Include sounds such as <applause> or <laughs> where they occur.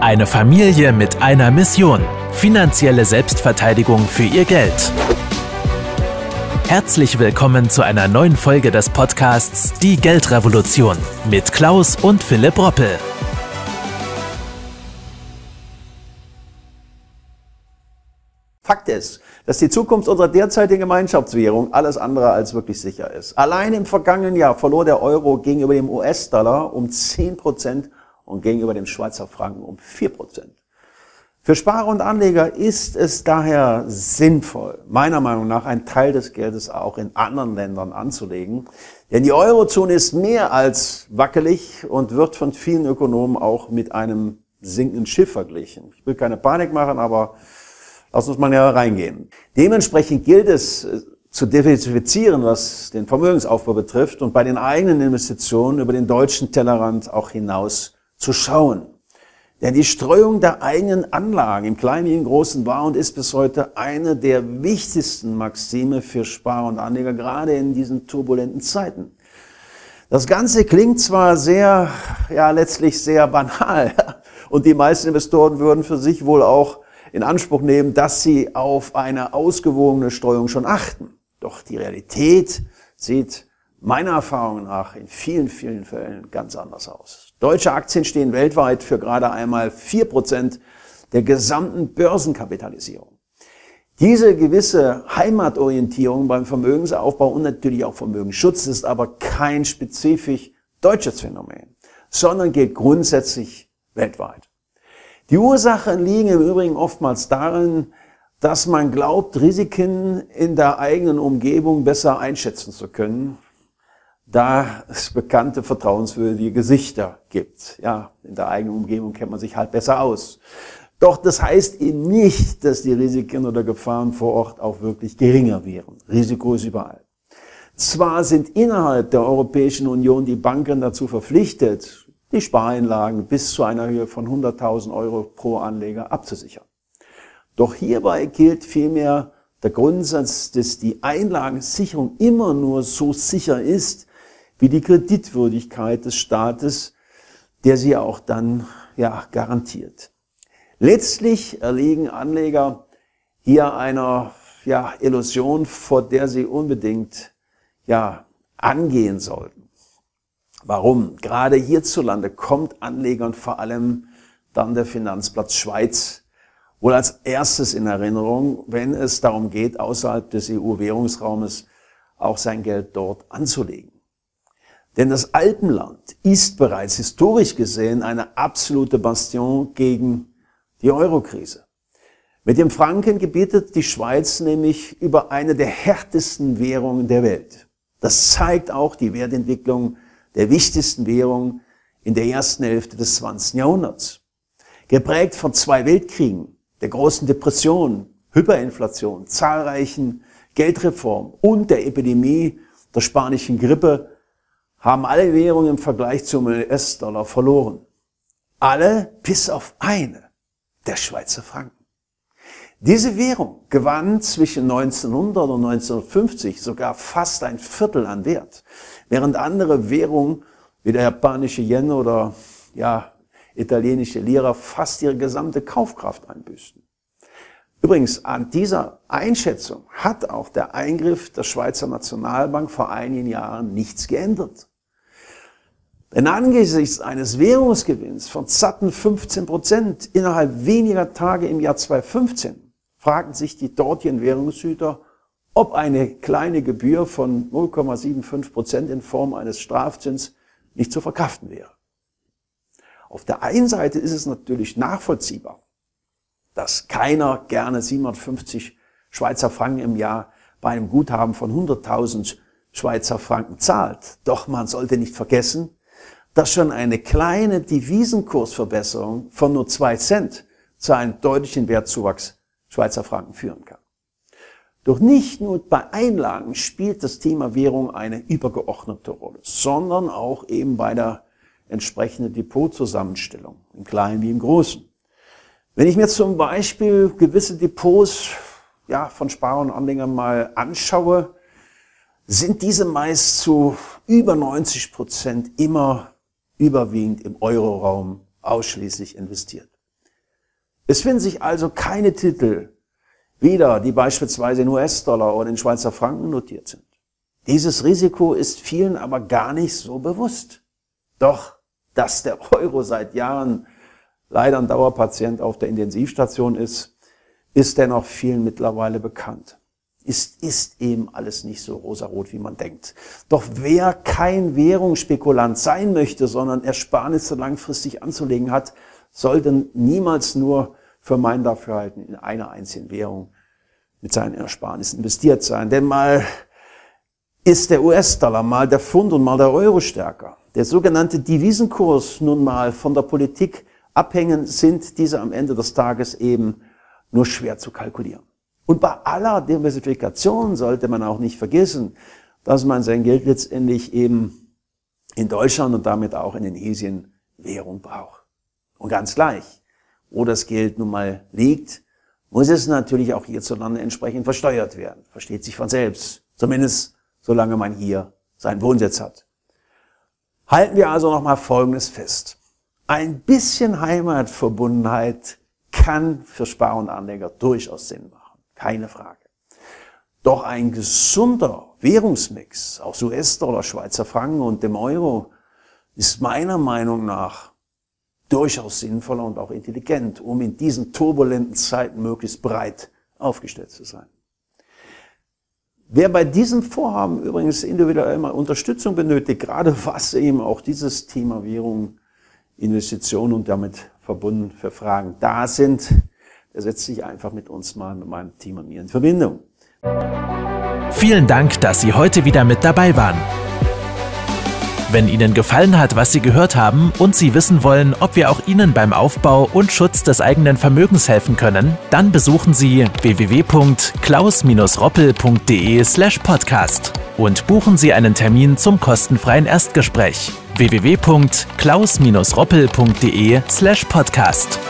Eine Familie mit einer Mission. Finanzielle Selbstverteidigung für ihr Geld. Herzlich willkommen zu einer neuen Folge des Podcasts Die Geldrevolution mit Klaus und Philipp Roppel. Fakt ist, dass die Zukunft unserer derzeitigen Gemeinschaftswährung alles andere als wirklich sicher ist. Allein im vergangenen Jahr verlor der Euro gegenüber dem US-Dollar um 10 Prozent und gegenüber dem Schweizer Franken um 4 Prozent. Für Sparer und Anleger ist es daher sinnvoll, meiner Meinung nach einen Teil des Geldes auch in anderen Ländern anzulegen. Denn die Eurozone ist mehr als wackelig und wird von vielen Ökonomen auch mit einem sinkenden Schiff verglichen. Ich will keine Panik machen, aber lass uns mal näher reingehen. Dementsprechend gilt es äh, zu diversifizieren, was den Vermögensaufbau betrifft und bei den eigenen Investitionen über den deutschen Tellerrand auch hinaus zu schauen. Denn die Streuung der eigenen Anlagen im Kleinen wie im Großen war und ist bis heute eine der wichtigsten Maxime für Sparer und Anleger, gerade in diesen turbulenten Zeiten. Das Ganze klingt zwar sehr, ja, letztlich sehr banal. <laughs> Und die meisten Investoren würden für sich wohl auch in Anspruch nehmen, dass sie auf eine ausgewogene Streuung schon achten. Doch die Realität sieht meiner Erfahrung nach in vielen, vielen Fällen ganz anders aus. Deutsche Aktien stehen weltweit für gerade einmal vier Prozent der gesamten Börsenkapitalisierung. Diese gewisse Heimatorientierung beim Vermögensaufbau und natürlich auch Vermögensschutz ist aber kein spezifisch deutsches Phänomen, sondern gilt grundsätzlich weltweit. Die Ursachen liegen im Übrigen oftmals darin, dass man glaubt, Risiken in der eigenen Umgebung besser einschätzen zu können, da es bekannte, vertrauenswürdige Gesichter gibt. Ja, in der eigenen Umgebung kennt man sich halt besser aus. Doch das heißt eben nicht, dass die Risiken oder Gefahren vor Ort auch wirklich geringer wären. Risiko ist überall. Zwar sind innerhalb der Europäischen Union die Banken dazu verpflichtet, die Spareinlagen bis zu einer Höhe von 100.000 Euro pro Anleger abzusichern. Doch hierbei gilt vielmehr der Grundsatz, dass die Einlagensicherung immer nur so sicher ist, wie die Kreditwürdigkeit des Staates, der sie auch dann ja, garantiert. Letztlich erliegen Anleger hier einer ja, Illusion, vor der sie unbedingt ja, angehen sollten. Warum? Gerade hierzulande kommt Anlegern vor allem dann der Finanzplatz Schweiz wohl als erstes in Erinnerung, wenn es darum geht, außerhalb des EU-Währungsraumes auch sein Geld dort anzulegen. Denn das Alpenland ist bereits historisch gesehen eine absolute Bastion gegen die Eurokrise. Mit dem Franken gebietet die Schweiz nämlich über eine der härtesten Währungen der Welt. Das zeigt auch die Wertentwicklung der wichtigsten Währung in der ersten Hälfte des 20. Jahrhunderts. Geprägt von zwei Weltkriegen, der großen Depression, Hyperinflation, zahlreichen Geldreformen und der Epidemie der spanischen Grippe haben alle Währungen im Vergleich zum US-Dollar verloren. Alle bis auf eine, der Schweizer Franken. Diese Währung gewann zwischen 1900 und 1950 sogar fast ein Viertel an Wert, während andere Währungen wie der japanische Yen oder ja, italienische Lira fast ihre gesamte Kaufkraft einbüßten. Übrigens, an dieser Einschätzung hat auch der Eingriff der Schweizer Nationalbank vor einigen Jahren nichts geändert. Denn angesichts eines Währungsgewinns von satten 15 Prozent innerhalb weniger Tage im Jahr 2015 fragten sich die dortigen Währungshüter, ob eine kleine Gebühr von 0,75 Prozent in Form eines Strafzins nicht zu verkraften wäre. Auf der einen Seite ist es natürlich nachvollziehbar, dass keiner gerne 750 Schweizer Franken im Jahr bei einem Guthaben von 100.000 Schweizer Franken zahlt. Doch man sollte nicht vergessen, dass schon eine kleine Devisenkursverbesserung von nur zwei Cent zu einem deutlichen Wertzuwachs Schweizer Franken führen kann. Doch nicht nur bei Einlagen spielt das Thema Währung eine übergeordnete Rolle, sondern auch eben bei der entsprechenden Depotzusammenstellung, im Kleinen wie im Großen. Wenn ich mir zum Beispiel gewisse Depots ja, von Sparern und Anlegern mal anschaue, sind diese meist zu über 90 Prozent immer überwiegend im Euroraum ausschließlich investiert. Es finden sich also keine Titel wieder, die beispielsweise in US-Dollar oder in Schweizer Franken notiert sind. Dieses Risiko ist vielen aber gar nicht so bewusst. Doch, dass der Euro seit Jahren leider ein Dauerpatient auf der Intensivstation ist, ist dennoch vielen mittlerweile bekannt. Ist, ist eben alles nicht so rosarot, wie man denkt. Doch wer kein Währungsspekulant sein möchte, sondern Ersparnisse langfristig anzulegen hat, sollte niemals nur für mein Dafürhalten in einer einzigen Währung mit seinen Ersparnissen investiert sein. Denn mal ist der US-Dollar, mal der Pfund und mal der Euro stärker. Der sogenannte Devisenkurs nun mal von der Politik abhängen, sind diese am Ende des Tages eben nur schwer zu kalkulieren. Und bei aller Diversifikation sollte man auch nicht vergessen, dass man sein Geld letztendlich eben in Deutschland und damit auch in Indonesien Währung braucht. Und ganz gleich, wo das Geld nun mal liegt, muss es natürlich auch hierzulande entsprechend versteuert werden. Versteht sich von selbst. Zumindest solange man hier seinen Wohnsitz hat. Halten wir also nochmal Folgendes fest. Ein bisschen Heimatverbundenheit kann für Spar- und Anleger durchaus Sinn machen. Keine Frage. Doch ein gesunder Währungsmix aus US-Dollar, Schweizer Franken und dem Euro ist meiner Meinung nach durchaus sinnvoller und auch intelligent, um in diesen turbulenten Zeiten möglichst breit aufgestellt zu sein. Wer bei diesem Vorhaben übrigens individuell mal Unterstützung benötigt, gerade <laughs> was eben auch dieses Thema Währung, Investitionen und damit verbunden für Fragen da sind, setzt sich einfach mit uns mal, mit meinem Team und mir in Verbindung. Vielen Dank, dass Sie heute wieder mit dabei waren. Wenn Ihnen gefallen hat, was Sie gehört haben und Sie wissen wollen, ob wir auch Ihnen beim Aufbau und Schutz des eigenen Vermögens helfen können, dann besuchen Sie www.klaus-roppel.de/podcast und buchen Sie einen Termin zum kostenfreien Erstgespräch www.klaus-roppel.de/podcast.